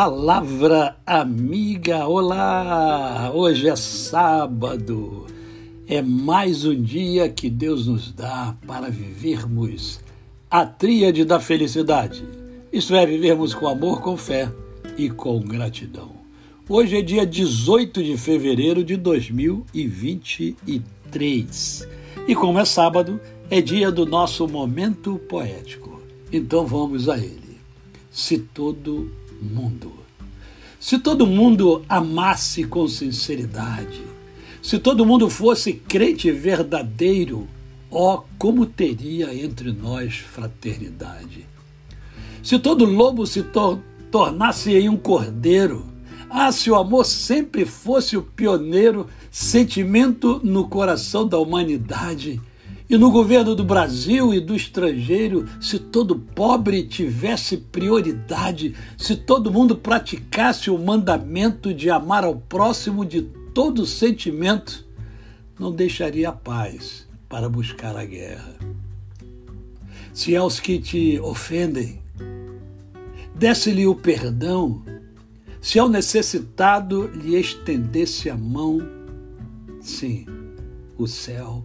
Palavra amiga, olá! Hoje é sábado, é mais um dia que Deus nos dá para vivermos a tríade da felicidade, isto é, vivermos com amor, com fé e com gratidão. Hoje é dia 18 de fevereiro de 2023 e, como é sábado, é dia do nosso momento poético. Então vamos a ele. Se todo mundo. Se todo mundo amasse com sinceridade, se todo mundo fosse crente verdadeiro, ó, como teria entre nós fraternidade. Se todo lobo se tor tornasse em um cordeiro, ah, se o amor sempre fosse o pioneiro sentimento no coração da humanidade, e no governo do Brasil e do estrangeiro, se todo pobre tivesse prioridade, se todo mundo praticasse o mandamento de amar ao próximo de todo sentimento, não deixaria a paz para buscar a guerra. Se aos que te ofendem, desse-lhe o perdão, se ao necessitado lhe estendesse a mão, sim, o céu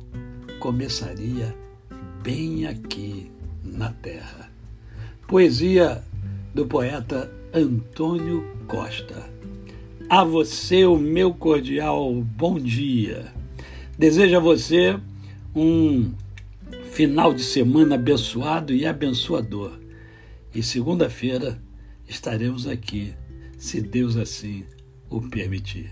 começaria bem aqui na terra. Poesia do poeta Antônio Costa. A você o meu cordial bom dia. Desejo a você um final de semana abençoado e abençoador. E segunda-feira estaremos aqui, se Deus assim o permitir.